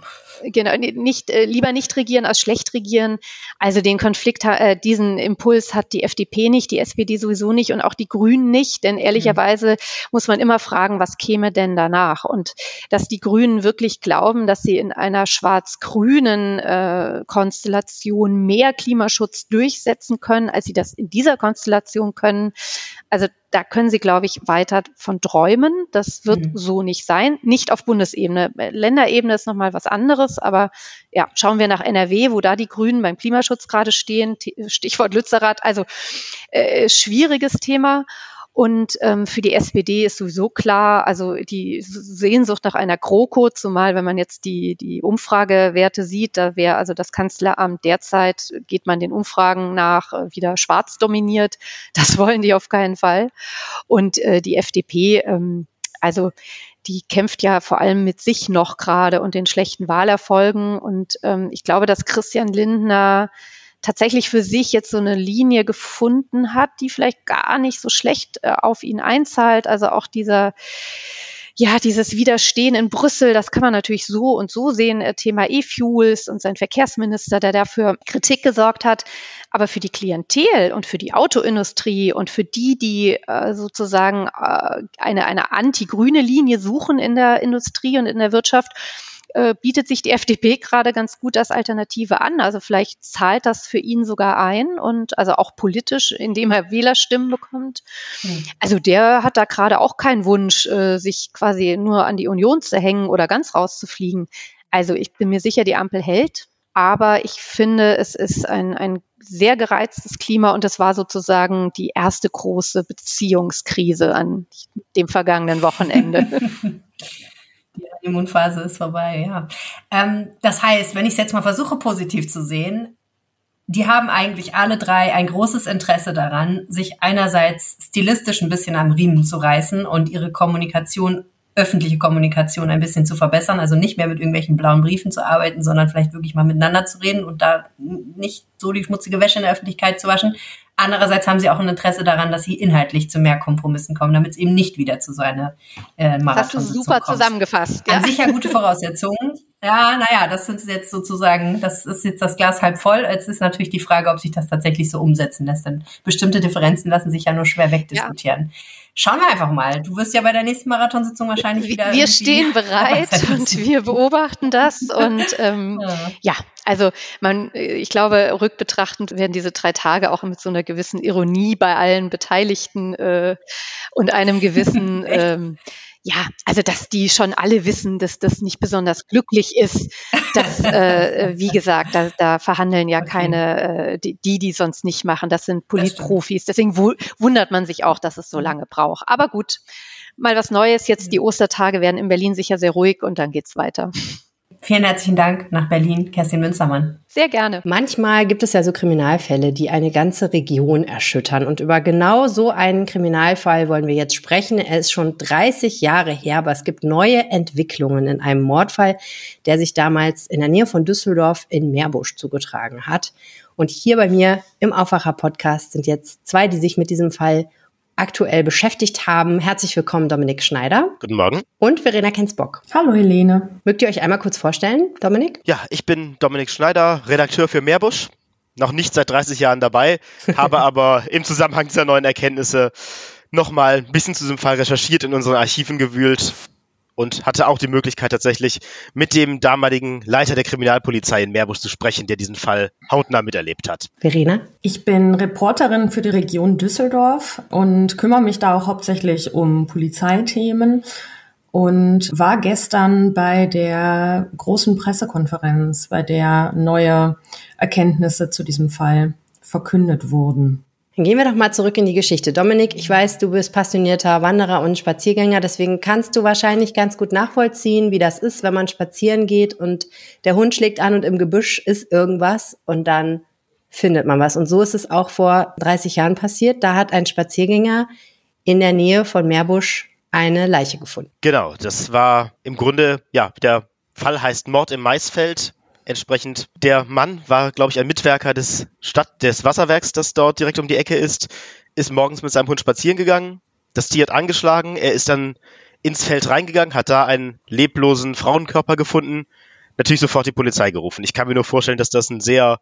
genau, nicht, äh, lieber nicht regieren als schlecht regieren. Also den Konflikt, äh, diesen Impuls hat die FDP nicht, die SPD sowieso nicht und auch die Grünen nicht, denn ehrlicherweise mhm. muss man immer fragen, was käme denn danach? Und dass die Grünen wirklich glauben, dass sie in einer schwarz-grünen äh, Konstellation mehr Klimaschutz durchsetzen können, als sie das in dieser Konstellation können. Also da können Sie, glaube ich, weiter von träumen. Das wird mhm. so nicht sein. Nicht auf Bundesebene. Länderebene ist nochmal was anderes. Aber ja, schauen wir nach NRW, wo da die Grünen beim Klimaschutz gerade stehen. Stichwort Lützerath. Also äh, schwieriges Thema. Und ähm, für die SPD ist sowieso klar, also die Sehnsucht nach einer GroKo, zumal wenn man jetzt die, die Umfragewerte sieht, da wäre also das Kanzleramt derzeit, geht man den Umfragen nach, äh, wieder schwarz dominiert. Das [laughs] wollen die auf keinen Fall. Und äh, die FDP, ähm, also die kämpft ja vor allem mit sich noch gerade und den schlechten Wahlerfolgen. Und ähm, ich glaube, dass Christian Lindner tatsächlich für sich jetzt so eine Linie gefunden hat, die vielleicht gar nicht so schlecht äh, auf ihn einzahlt. Also auch dieser ja, dieses Widerstehen in Brüssel, das kann man natürlich so und so sehen, äh, Thema E-Fuels und sein Verkehrsminister, der dafür Kritik gesorgt hat. Aber für die Klientel und für die Autoindustrie und für die, die äh, sozusagen äh, eine, eine anti-grüne Linie suchen in der Industrie und in der Wirtschaft, äh, bietet sich die FDP gerade ganz gut als Alternative an. Also vielleicht zahlt das für ihn sogar ein und also auch politisch, indem er Wählerstimmen bekommt. Mhm. Also der hat da gerade auch keinen Wunsch, äh, sich quasi nur an die Union zu hängen oder ganz rauszufliegen. Also ich bin mir sicher, die Ampel hält. Aber ich finde, es ist ein, ein sehr gereiztes Klima und es war sozusagen die erste große Beziehungskrise an dem vergangenen Wochenende. [laughs] Die Honeymoon-Phase ist vorbei, ja. Ähm, das heißt, wenn ich es jetzt mal versuche, positiv zu sehen, die haben eigentlich alle drei ein großes Interesse daran, sich einerseits stilistisch ein bisschen am Riemen zu reißen und ihre Kommunikation öffentliche Kommunikation ein bisschen zu verbessern, also nicht mehr mit irgendwelchen blauen Briefen zu arbeiten, sondern vielleicht wirklich mal miteinander zu reden und da nicht so die schmutzige Wäsche in der Öffentlichkeit zu waschen. Andererseits haben sie auch ein Interesse daran, dass sie inhaltlich zu mehr Kompromissen kommen, damit es eben nicht wieder zu so einer äh, Marathon Das ist super kommt. zusammengefasst. Ja. An sich ja gute Voraussetzungen. Ja, naja, das sind jetzt sozusagen, das ist jetzt das Glas halb voll. Jetzt ist natürlich die Frage, ob sich das tatsächlich so umsetzen lässt. Denn bestimmte Differenzen lassen sich ja nur schwer wegdiskutieren. Ja. Schauen wir einfach mal. Du wirst ja bei der nächsten Marathonsitzung wahrscheinlich wieder. Wir stehen [laughs] bereit und wir beobachten das. Und [laughs] ähm, ja. ja, also man, ich glaube, rückbetrachtend werden diese drei Tage auch mit so einer gewissen Ironie bei allen Beteiligten äh, und einem [laughs] gewissen ähm, ja, also dass die schon alle wissen, dass das nicht besonders glücklich ist. Dass, äh, wie gesagt, da, da verhandeln ja okay. keine, äh, die, die sonst nicht machen. Das sind Politprofis. Deswegen wundert man sich auch, dass es so mhm. lange braucht. Aber gut, mal was Neues. Jetzt die. Ostertage werden in Berlin sicher sehr ruhig und dann geht's weiter. Vielen herzlichen Dank nach Berlin, Kerstin Münzermann. Sehr gerne. Manchmal gibt es ja so Kriminalfälle, die eine ganze Region erschüttern. Und über genau so einen Kriminalfall wollen wir jetzt sprechen. Er ist schon 30 Jahre her, aber es gibt neue Entwicklungen in einem Mordfall, der sich damals in der Nähe von Düsseldorf in Meerbusch zugetragen hat. Und hier bei mir im Aufwacher Podcast sind jetzt zwei, die sich mit diesem Fall aktuell beschäftigt haben. Herzlich willkommen, Dominik Schneider. Guten Morgen. Und Verena Kensbock. Hallo, Helene. Mögt ihr euch einmal kurz vorstellen, Dominik? Ja, ich bin Dominik Schneider, Redakteur für Meerbusch. Noch nicht seit 30 Jahren dabei, [laughs] habe aber im Zusammenhang dieser neuen Erkenntnisse nochmal ein bisschen zu diesem Fall recherchiert, in unseren Archiven gewühlt und hatte auch die Möglichkeit tatsächlich mit dem damaligen Leiter der Kriminalpolizei in Meerbusch zu sprechen, der diesen Fall hautnah miterlebt hat. Verena? Ich bin Reporterin für die Region Düsseldorf und kümmere mich da auch hauptsächlich um Polizeithemen und war gestern bei der großen Pressekonferenz, bei der neue Erkenntnisse zu diesem Fall verkündet wurden. Dann gehen wir doch mal zurück in die Geschichte. Dominik, ich weiß, du bist passionierter Wanderer und Spaziergänger, deswegen kannst du wahrscheinlich ganz gut nachvollziehen, wie das ist, wenn man spazieren geht und der Hund schlägt an und im Gebüsch ist irgendwas und dann findet man was. Und so ist es auch vor 30 Jahren passiert. Da hat ein Spaziergänger in der Nähe von Meerbusch eine Leiche gefunden. Genau, das war im Grunde, ja, der Fall heißt Mord im Maisfeld. Entsprechend, der Mann war, glaube ich, ein Mitwerker des Stadt, des Wasserwerks, das dort direkt um die Ecke ist, ist morgens mit seinem Hund spazieren gegangen. Das Tier hat angeschlagen. Er ist dann ins Feld reingegangen, hat da einen leblosen Frauenkörper gefunden. Natürlich sofort die Polizei gerufen. Ich kann mir nur vorstellen, dass das ein sehr,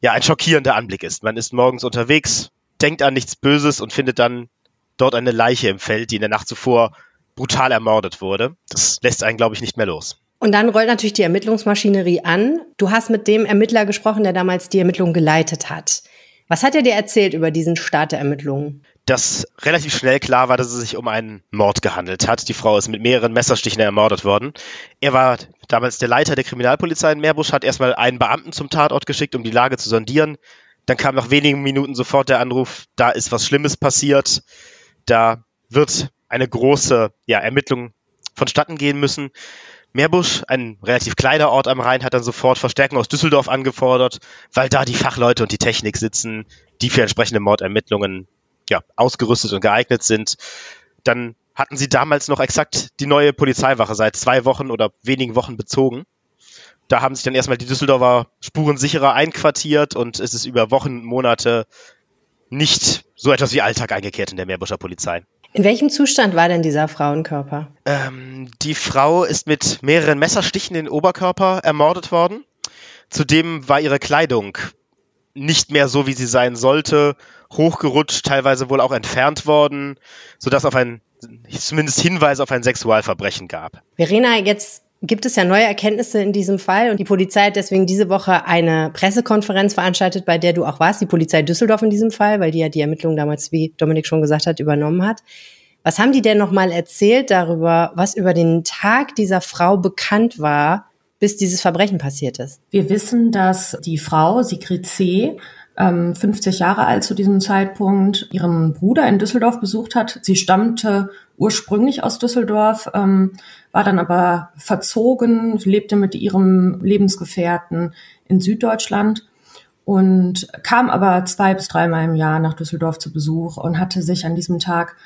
ja, ein schockierender Anblick ist. Man ist morgens unterwegs, denkt an nichts Böses und findet dann dort eine Leiche im Feld, die in der Nacht zuvor brutal ermordet wurde. Das lässt einen, glaube ich, nicht mehr los. Und dann rollt natürlich die Ermittlungsmaschinerie an. Du hast mit dem Ermittler gesprochen, der damals die Ermittlungen geleitet hat. Was hat er dir erzählt über diesen Start der Ermittlungen? Dass relativ schnell klar war, dass es sich um einen Mord gehandelt hat. Die Frau ist mit mehreren Messerstichen ermordet worden. Er war damals der Leiter der Kriminalpolizei in Meerbusch, hat erstmal einen Beamten zum Tatort geschickt, um die Lage zu sondieren. Dann kam nach wenigen Minuten sofort der Anruf, da ist was Schlimmes passiert. Da wird eine große ja, Ermittlung vonstatten gehen müssen. Meerbusch, ein relativ kleiner Ort am Rhein, hat dann sofort Verstärkung aus Düsseldorf angefordert, weil da die Fachleute und die Technik sitzen, die für entsprechende Mordermittlungen ja, ausgerüstet und geeignet sind. Dann hatten sie damals noch exakt die neue Polizeiwache seit zwei Wochen oder wenigen Wochen bezogen. Da haben sich dann erstmal die Düsseldorfer Spurensicherer einquartiert und es ist über Wochen, Monate nicht so etwas wie Alltag eingekehrt in der Meerbuscher Polizei. In welchem Zustand war denn dieser Frauenkörper? Ähm, die Frau ist mit mehreren Messerstichen in den Oberkörper ermordet worden. Zudem war ihre Kleidung nicht mehr so, wie sie sein sollte, hochgerutscht, teilweise wohl auch entfernt worden, sodass auf ein, zumindest Hinweise auf ein Sexualverbrechen gab. Verena, jetzt gibt es ja neue Erkenntnisse in diesem Fall und die Polizei hat deswegen diese Woche eine Pressekonferenz veranstaltet, bei der du auch warst, die Polizei Düsseldorf in diesem Fall, weil die ja die Ermittlungen damals, wie Dominik schon gesagt hat, übernommen hat. Was haben die denn nochmal erzählt darüber, was über den Tag dieser Frau bekannt war, bis dieses Verbrechen passiert ist? Wir wissen, dass die Frau, Sigrid C., 50 ähm, Jahre alt zu diesem Zeitpunkt, ihren Bruder in Düsseldorf besucht hat. Sie stammte ursprünglich aus Düsseldorf, ähm, war dann aber verzogen, lebte mit ihrem Lebensgefährten in Süddeutschland und kam aber zwei bis dreimal im Jahr nach Düsseldorf zu Besuch und hatte sich an diesem Tag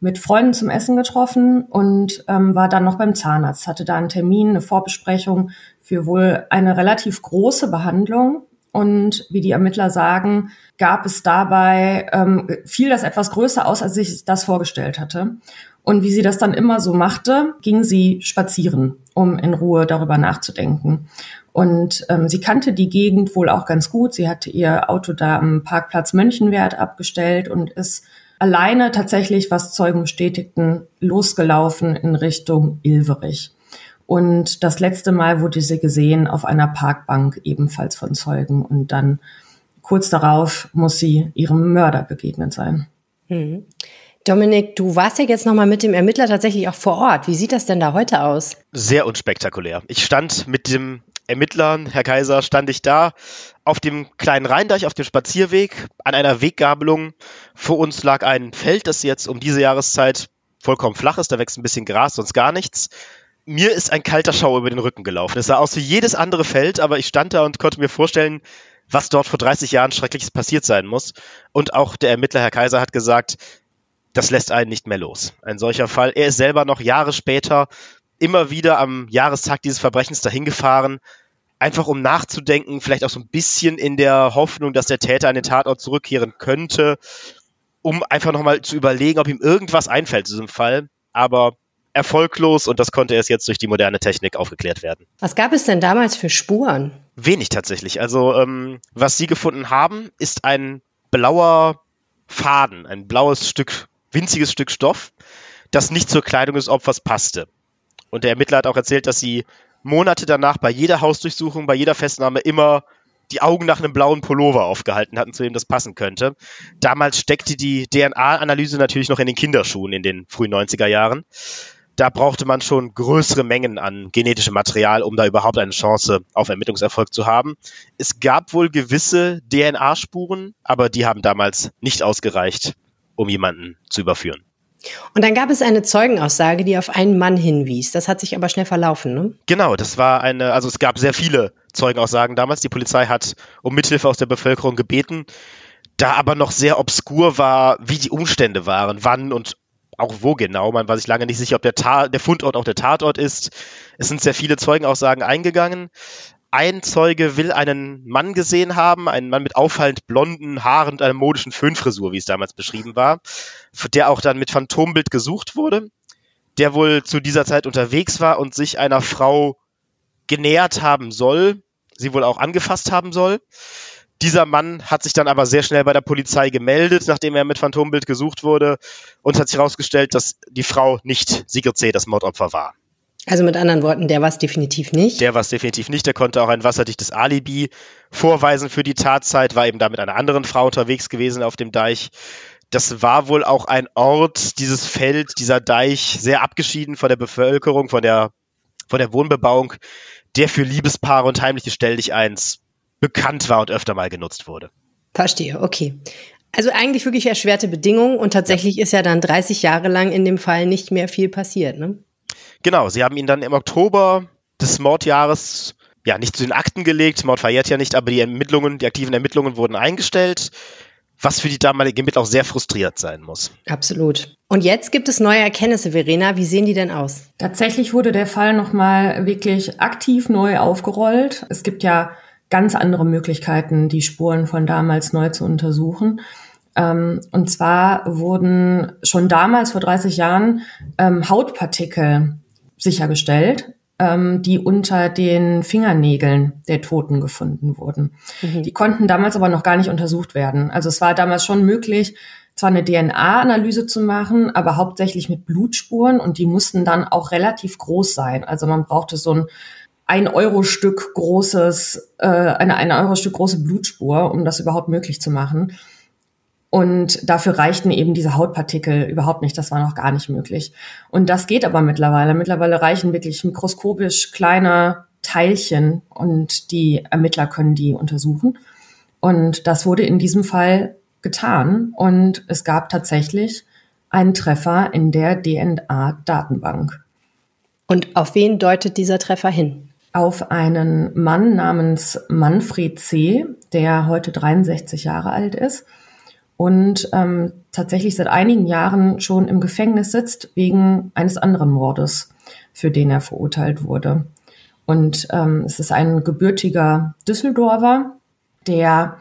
mit Freunden zum Essen getroffen und ähm, war dann noch beim Zahnarzt, hatte da einen Termin, eine Vorbesprechung für wohl eine relativ große Behandlung und wie die Ermittler sagen, gab es dabei, ähm, fiel das etwas größer aus, als ich das vorgestellt hatte. Und wie sie das dann immer so machte, ging sie spazieren, um in Ruhe darüber nachzudenken. Und ähm, sie kannte die Gegend wohl auch ganz gut. Sie hatte ihr Auto da am Parkplatz Mönchenwert abgestellt und ist alleine tatsächlich, was Zeugen bestätigten, losgelaufen in Richtung Ilverich. Und das letzte Mal wurde sie gesehen auf einer Parkbank ebenfalls von Zeugen. Und dann kurz darauf muss sie ihrem Mörder begegnet sein. Mhm. Dominik, du warst ja jetzt nochmal mit dem Ermittler tatsächlich auch vor Ort. Wie sieht das denn da heute aus? Sehr unspektakulär. Ich stand mit dem Ermittler, Herr Kaiser, stand ich da auf dem kleinen Rheindeich, auf dem Spazierweg, an einer Weggabelung. Vor uns lag ein Feld, das jetzt um diese Jahreszeit vollkommen flach ist. Da wächst ein bisschen Gras, sonst gar nichts mir ist ein kalter Schauer über den Rücken gelaufen. Es sah aus wie jedes andere Feld, aber ich stand da und konnte mir vorstellen, was dort vor 30 Jahren Schreckliches passiert sein muss. Und auch der Ermittler, Herr Kaiser, hat gesagt, das lässt einen nicht mehr los. Ein solcher Fall. Er ist selber noch Jahre später immer wieder am Jahrestag dieses Verbrechens dahin gefahren, einfach um nachzudenken, vielleicht auch so ein bisschen in der Hoffnung, dass der Täter an den Tatort zurückkehren könnte, um einfach nochmal zu überlegen, ob ihm irgendwas einfällt zu diesem Fall. Aber erfolglos und das konnte erst jetzt durch die moderne Technik aufgeklärt werden. Was gab es denn damals für Spuren? Wenig tatsächlich. Also ähm, was Sie gefunden haben, ist ein blauer Faden, ein blaues Stück, winziges Stück Stoff, das nicht zur Kleidung des Opfers passte. Und der Ermittler hat auch erzählt, dass sie Monate danach bei jeder Hausdurchsuchung, bei jeder Festnahme immer die Augen nach einem blauen Pullover aufgehalten hatten, zu dem das passen könnte. Damals steckte die DNA-Analyse natürlich noch in den Kinderschuhen in den frühen 90er Jahren da brauchte man schon größere Mengen an genetischem Material, um da überhaupt eine Chance auf Ermittlungserfolg zu haben. Es gab wohl gewisse DNA-Spuren, aber die haben damals nicht ausgereicht, um jemanden zu überführen. Und dann gab es eine Zeugenaussage, die auf einen Mann hinwies. Das hat sich aber schnell verlaufen, ne? Genau, das war eine, also es gab sehr viele Zeugenaussagen damals. Die Polizei hat um Mithilfe aus der Bevölkerung gebeten. Da aber noch sehr obskur war, wie die Umstände waren, wann und auch wo genau. Man war sich lange nicht sicher, ob der, Ta der Fundort auch der Tatort ist. Es sind sehr viele Zeugenaussagen eingegangen. Ein Zeuge will einen Mann gesehen haben, einen Mann mit auffallend blonden Haaren und einer modischen Föhnfrisur, wie es damals beschrieben war, der auch dann mit Phantombild gesucht wurde, der wohl zu dieser Zeit unterwegs war und sich einer Frau genähert haben soll, sie wohl auch angefasst haben soll. Dieser Mann hat sich dann aber sehr schnell bei der Polizei gemeldet, nachdem er mit Phantombild gesucht wurde und hat sich herausgestellt, dass die Frau nicht Sigrid C., das Mordopfer war. Also mit anderen Worten, der war es definitiv nicht. Der war es definitiv nicht. Der konnte auch ein wasserdichtes Alibi vorweisen für die Tatzeit, war eben da mit einer anderen Frau unterwegs gewesen auf dem Deich. Das war wohl auch ein Ort, dieses Feld, dieser Deich, sehr abgeschieden von der Bevölkerung, von der, von der Wohnbebauung, der für Liebespaare und heimliche Stelldicheins bekannt war und öfter mal genutzt wurde. Verstehe, okay. Also eigentlich wirklich erschwerte Bedingungen und tatsächlich ja. ist ja dann 30 Jahre lang in dem Fall nicht mehr viel passiert, ne? Genau, sie haben ihn dann im Oktober des Mordjahres ja nicht zu den Akten gelegt. Mord verjährt ja nicht, aber die Ermittlungen, die aktiven Ermittlungen wurden eingestellt, was für die damalige Ermittler auch sehr frustriert sein muss. Absolut. Und jetzt gibt es neue Erkenntnisse, Verena. Wie sehen die denn aus? Tatsächlich wurde der Fall nochmal wirklich aktiv neu aufgerollt. Es gibt ja ganz andere Möglichkeiten, die Spuren von damals neu zu untersuchen. Ähm, und zwar wurden schon damals, vor 30 Jahren, ähm, Hautpartikel sichergestellt, ähm, die unter den Fingernägeln der Toten gefunden wurden. Mhm. Die konnten damals aber noch gar nicht untersucht werden. Also es war damals schon möglich, zwar eine DNA-Analyse zu machen, aber hauptsächlich mit Blutspuren und die mussten dann auch relativ groß sein. Also man brauchte so ein ein Euro Stück großes, äh, eine ein Euro Stück große Blutspur, um das überhaupt möglich zu machen. Und dafür reichten eben diese Hautpartikel überhaupt nicht. Das war noch gar nicht möglich. Und das geht aber mittlerweile. Mittlerweile reichen wirklich mikroskopisch kleine Teilchen und die Ermittler können die untersuchen. Und das wurde in diesem Fall getan. Und es gab tatsächlich einen Treffer in der DNA-Datenbank. Und auf wen deutet dieser Treffer hin? Auf einen Mann namens Manfred C., der heute 63 Jahre alt ist und ähm, tatsächlich seit einigen Jahren schon im Gefängnis sitzt wegen eines anderen Mordes, für den er verurteilt wurde. Und ähm, es ist ein gebürtiger Düsseldorfer, der,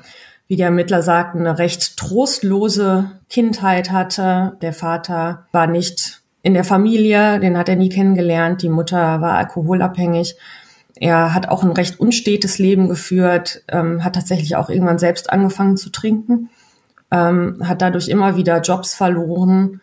wie der Ermittler sagt, eine recht trostlose Kindheit hatte. Der Vater war nicht in der Familie, den hat er nie kennengelernt. Die Mutter war alkoholabhängig. Er hat auch ein recht unstetes Leben geführt, ähm, hat tatsächlich auch irgendwann selbst angefangen zu trinken ähm, hat dadurch immer wieder Jobs verloren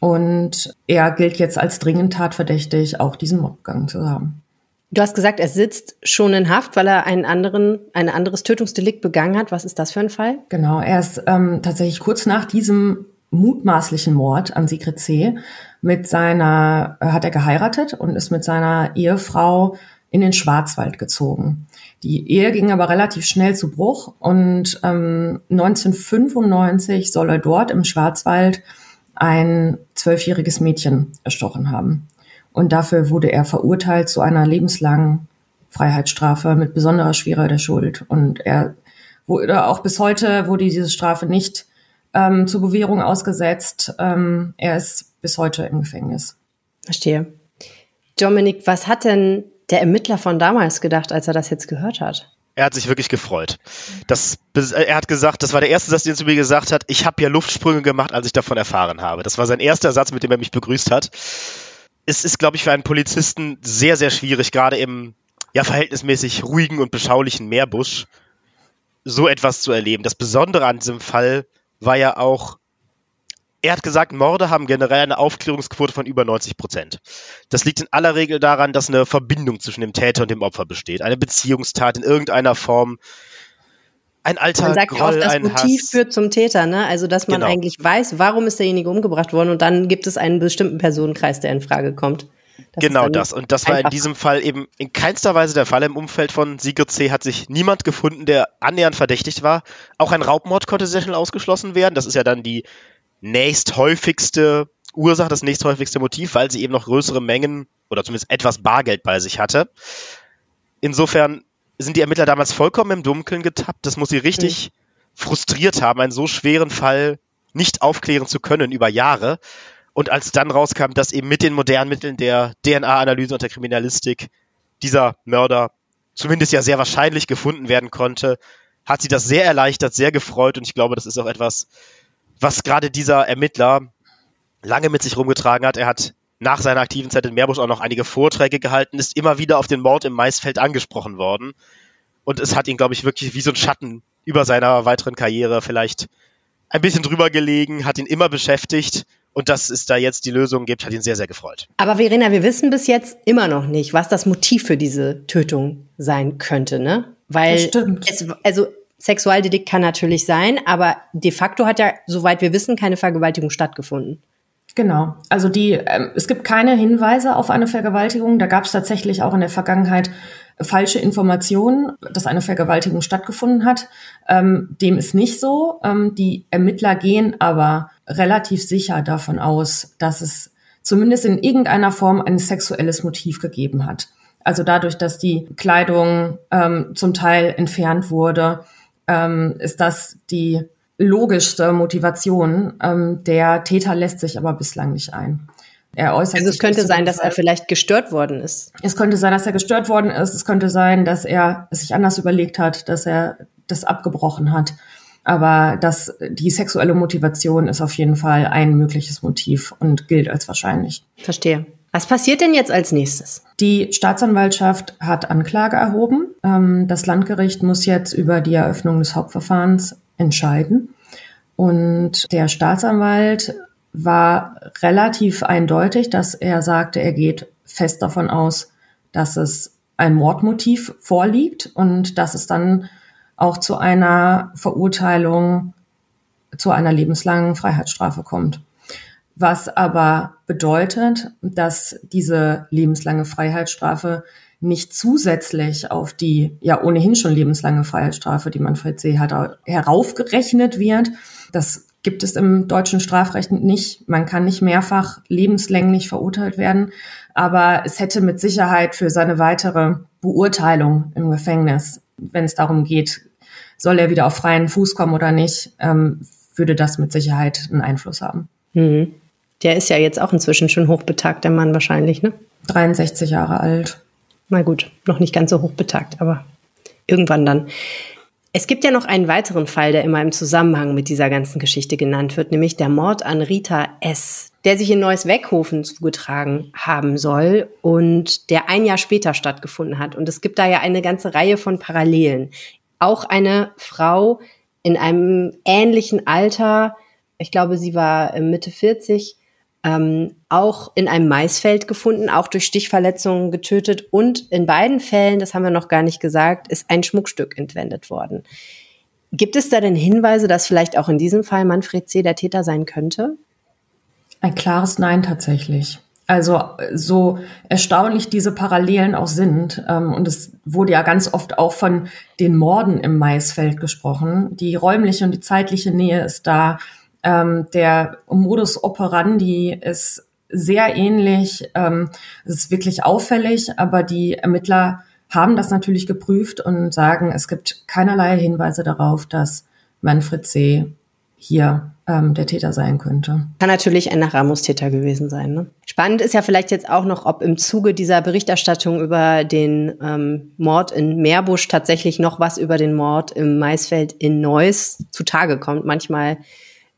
und er gilt jetzt als dringend tatverdächtig, auch diesen Mob begangen zu haben. Du hast gesagt, er sitzt schon in Haft, weil er einen anderen, ein anderes Tötungsdelikt begangen hat. Was ist das für ein Fall? Genau, er ist ähm, tatsächlich kurz nach diesem mutmaßlichen Mord an Sigrid C. mit seiner, hat er geheiratet und ist mit seiner Ehefrau in den Schwarzwald gezogen. Die Ehe ging aber relativ schnell zu Bruch und ähm, 1995 soll er dort im Schwarzwald ein zwölfjähriges Mädchen erstochen haben. Und dafür wurde er verurteilt zu einer lebenslangen Freiheitsstrafe mit besonderer Schwere der Schuld. Und er wurde auch bis heute wurde diese Strafe nicht ähm, zur Bewährung ausgesetzt. Ähm, er ist bis heute im Gefängnis. Verstehe. Dominik, was hat denn der Ermittler von damals gedacht, als er das jetzt gehört hat? Er hat sich wirklich gefreut. Das, er hat gesagt, das war der erste Satz, den er zu mir gesagt hat. Ich habe ja Luftsprünge gemacht, als ich davon erfahren habe. Das war sein erster Satz, mit dem er mich begrüßt hat. Es ist, glaube ich, für einen Polizisten sehr, sehr schwierig, gerade im ja verhältnismäßig ruhigen und beschaulichen Meerbusch so etwas zu erleben. Das Besondere an diesem Fall war ja auch, er hat gesagt, Morde haben generell eine Aufklärungsquote von über 90 Prozent. Das liegt in aller Regel daran, dass eine Verbindung zwischen dem Täter und dem Opfer besteht. Eine Beziehungstat in irgendeiner Form. Ein alter Man sagt Groll, auch, das Motiv Hass. führt zum Täter, ne? Also, dass man genau. eigentlich weiß, warum ist derjenige umgebracht worden und dann gibt es einen bestimmten Personenkreis, der in Frage kommt. Das genau das. Und das war in diesem Fall eben in keinster Weise der Fall. Im Umfeld von Sigurd C. hat sich niemand gefunden, der annähernd verdächtigt war. Auch ein Raubmord konnte sehr schnell ausgeschlossen werden. Das ist ja dann die nächsthäufigste Ursache, das nächsthäufigste Motiv, weil sie eben noch größere Mengen oder zumindest etwas Bargeld bei sich hatte. Insofern sind die Ermittler damals vollkommen im Dunkeln getappt. Das muss sie richtig mhm. frustriert haben, einen so schweren Fall nicht aufklären zu können über Jahre. Und als dann rauskam, dass eben mit den modernen Mitteln der DNA-Analyse und der Kriminalistik dieser Mörder zumindest ja sehr wahrscheinlich gefunden werden konnte, hat sie das sehr erleichtert, sehr gefreut und ich glaube, das ist auch etwas, was gerade dieser Ermittler lange mit sich rumgetragen hat. Er hat nach seiner aktiven Zeit in Meerbusch auch noch einige Vorträge gehalten, ist immer wieder auf den Mord im Maisfeld angesprochen worden. Und es hat ihn, glaube ich, wirklich wie so ein Schatten über seiner weiteren Karriere vielleicht ein bisschen drüber gelegen, hat ihn immer beschäftigt. Und dass es da jetzt die Lösung gibt, hat ihn sehr, sehr gefreut. Aber Verena, wir wissen bis jetzt immer noch nicht, was das Motiv für diese Tötung sein könnte, ne? Weil Das stimmt. es, also Sexualdelikt kann natürlich sein, aber de facto hat ja, soweit wir wissen, keine Vergewaltigung stattgefunden. Genau. Also die, ähm, es gibt keine Hinweise auf eine Vergewaltigung. Da gab es tatsächlich auch in der Vergangenheit falsche Informationen, dass eine Vergewaltigung stattgefunden hat. Ähm, dem ist nicht so. Ähm, die Ermittler gehen aber relativ sicher davon aus, dass es zumindest in irgendeiner Form ein sexuelles Motiv gegeben hat. Also dadurch, dass die Kleidung ähm, zum Teil entfernt wurde, ähm, ist das die logischste Motivation. Ähm, der Täter lässt sich aber bislang nicht ein. Er äußert Also es könnte sein, dass er vielleicht gestört worden ist. Es könnte sein, dass er gestört worden ist. Es könnte sein, dass er es sich anders überlegt hat, dass er das abgebrochen hat. Aber das, die sexuelle Motivation ist auf jeden Fall ein mögliches Motiv und gilt als wahrscheinlich. Verstehe. Was passiert denn jetzt als nächstes? Die Staatsanwaltschaft hat Anklage erhoben. Ähm, Das Landgericht muss jetzt über die Eröffnung des Hauptverfahrens entscheiden. Und der Staatsanwalt war relativ eindeutig, dass er sagte, er geht fest davon aus, dass es ein Mordmotiv vorliegt und dass es dann auch zu einer Verurteilung, zu einer lebenslangen Freiheitsstrafe kommt. Was aber bedeutet, dass diese lebenslange Freiheitsstrafe nicht zusätzlich auf die ja ohnehin schon lebenslange Freiheitsstrafe, die Manfred See hat, heraufgerechnet wird. Das gibt es im deutschen Strafrecht nicht. Man kann nicht mehrfach lebenslänglich verurteilt werden, aber es hätte mit Sicherheit für seine weitere Beurteilung im Gefängnis, wenn es darum geht, soll er wieder auf freien Fuß kommen oder nicht, ähm, würde das mit Sicherheit einen Einfluss haben. Mhm. Der ist ja jetzt auch inzwischen schon hochbetagt, der Mann wahrscheinlich, ne? 63 Jahre alt. Na gut, noch nicht ganz so hochbetagt, aber irgendwann dann. Es gibt ja noch einen weiteren Fall, der immer im Zusammenhang mit dieser ganzen Geschichte genannt wird, nämlich der Mord an Rita S., der sich in Neues Weckhofen zugetragen haben soll und der ein Jahr später stattgefunden hat. Und es gibt da ja eine ganze Reihe von Parallelen. Auch eine Frau in einem ähnlichen Alter, ich glaube, sie war äh, Mitte 40, ähm, auch in einem Maisfeld gefunden, auch durch Stichverletzungen getötet. Und in beiden Fällen, das haben wir noch gar nicht gesagt, ist ein Schmuckstück entwendet worden. Gibt es da denn Hinweise, dass vielleicht auch in diesem Fall Manfred C. der Täter sein könnte? Ein klares Nein tatsächlich. Also so erstaunlich diese Parallelen auch sind. Ähm, und es wurde ja ganz oft auch von den Morden im Maisfeld gesprochen. Die räumliche und die zeitliche Nähe ist da. Ähm, der Modus operandi ist sehr ähnlich. Ähm, es ist wirklich auffällig, aber die Ermittler haben das natürlich geprüft und sagen, es gibt keinerlei Hinweise darauf, dass Manfred C. hier ähm, der Täter sein könnte. Kann natürlich ein Ramos-Täter gewesen sein. Ne? Spannend ist ja vielleicht jetzt auch noch, ob im Zuge dieser Berichterstattung über den ähm, Mord in Meerbusch tatsächlich noch was über den Mord im Maisfeld in Neuss zutage kommt. Manchmal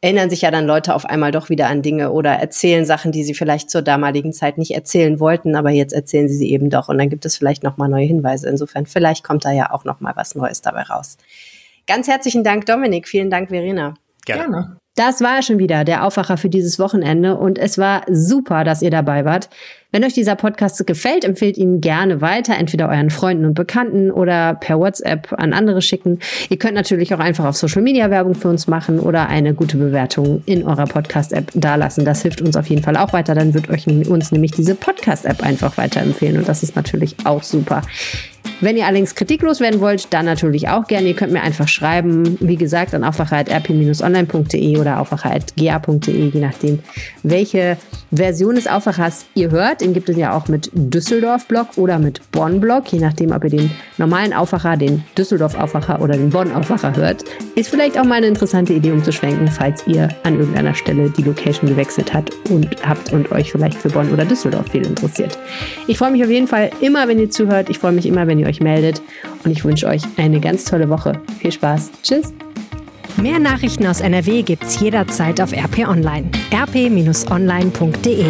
erinnern sich ja dann Leute auf einmal doch wieder an Dinge oder erzählen Sachen, die sie vielleicht zur damaligen Zeit nicht erzählen wollten, aber jetzt erzählen sie sie eben doch und dann gibt es vielleicht noch mal neue Hinweise. Insofern vielleicht kommt da ja auch noch mal was Neues dabei raus. Ganz herzlichen Dank, Dominik. Vielen Dank, Verena. Gerne. Gerne. Das war schon wieder der Aufwacher für dieses Wochenende und es war super, dass ihr dabei wart. Wenn euch dieser Podcast gefällt, empfehlt ihn gerne weiter, entweder euren Freunden und Bekannten oder per WhatsApp an andere schicken. Ihr könnt natürlich auch einfach auf Social Media Werbung für uns machen oder eine gute Bewertung in eurer Podcast-App dalassen. Das hilft uns auf jeden Fall auch weiter. Dann wird euch uns nämlich diese Podcast-App einfach weiterempfehlen und das ist natürlich auch super. Wenn ihr allerdings kritiklos werden wollt, dann natürlich auch gerne. Ihr könnt mir einfach schreiben, wie gesagt, an aufwacher.rp-online.de oder aufwacher.ga.de, je nachdem, welche Version des Aufwachers ihr hört. Den gibt es ja auch mit Düsseldorf-Blog oder mit Bonn-Blog, je nachdem, ob ihr den normalen Aufwacher, den Düsseldorf-Aufwacher oder den Bonn-Aufwacher hört. Ist vielleicht auch mal eine interessante Idee, um zu schwenken, falls ihr an irgendeiner Stelle die Location gewechselt habt und habt und euch vielleicht für Bonn oder Düsseldorf viel interessiert. Ich freue mich auf jeden Fall immer, wenn ihr zuhört. Ich freue mich immer, wenn euch meldet. Und ich wünsche euch eine ganz tolle Woche. Viel Spaß. Tschüss. Mehr Nachrichten aus NRW gibt's jederzeit auf RP Online. rp-online.de